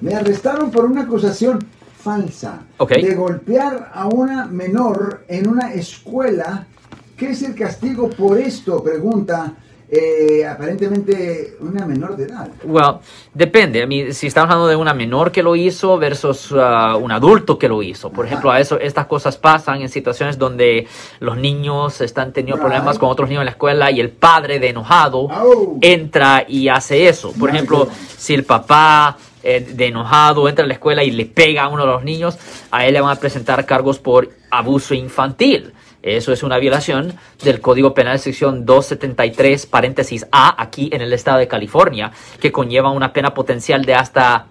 Me arrestaron por una acusación falsa Ok. de golpear a una menor en una escuela. ¿Qué es el castigo por esto? Pregunta eh, aparentemente una menor de edad. Well, depende. I mean, si estamos hablando de una menor que lo hizo versus uh, un adulto que lo hizo. Por Ajá. ejemplo, a eso, estas cosas pasan en situaciones donde los niños están teniendo Right. problemas con otros niños en la escuela y el padre de enojado Oh. entra y hace eso. Por ejemplo, si el papá eh, de enojado entra a la escuela y le pega a uno de los niños, a él le van a presentar cargos por abuso infantil. Eso es una violación del Código Penal sección 273 paréntesis A aquí en el estado de California, que conlleva una pena potencial de hasta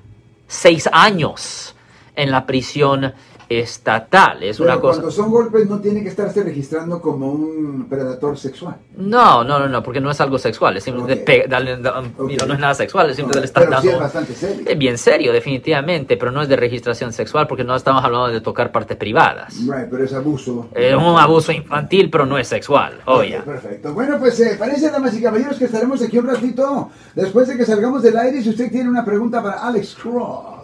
seis años en la prisión estatal. Es Pero una cosa. cuando son golpes no tiene que estarse registrando como un predador sexual. No, no, no, no, porque no es algo sexual, es simplemente Ok. pe- darle- da- Ok. mira, no es nada sexual, es simplemente le están Pero sí dando. es bastante serio. Es bien serio, definitivamente, pero no es de registración sexual porque no estamos hablando de tocar partes privadas. Right, pero es abuso. Es un abuso infantil, pero no es sexual. Ok, Oye. perfecto. Bueno, pues eh, parece, damas y caballeros, que estaremos aquí un ratito después de que salgamos del aire. Si usted tiene una pregunta para Alex Cross.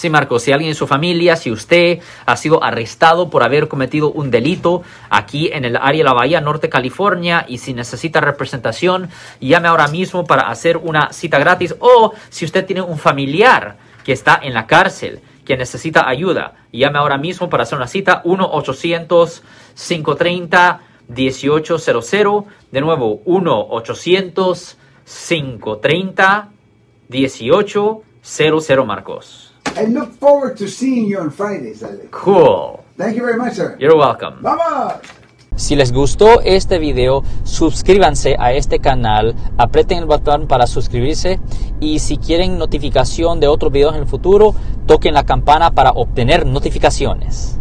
Sí, Marcos, si alguien en su familia, si usted ha sido arrestado por haber cometido un delito aquí en el área de la Bahía Norte, California, y si necesita representación, llame ahora mismo para hacer una cita gratis. O si usted tiene un familiar que está en la cárcel, que necesita ayuda, llame ahora mismo para hacer una cita 1-800-530-1800. De nuevo, 1-800-530-1800, Marcos. I look forward to seeing you on Fridays, Alex. Cool. Thank you very much, sir. You're welcome. ¡Vamos! Si les gustó este video, suscríbanse a este canal, aprieten el botón para suscribirse y si quieren notificación de otros videos en el futuro, toquen la campana para obtener notificaciones.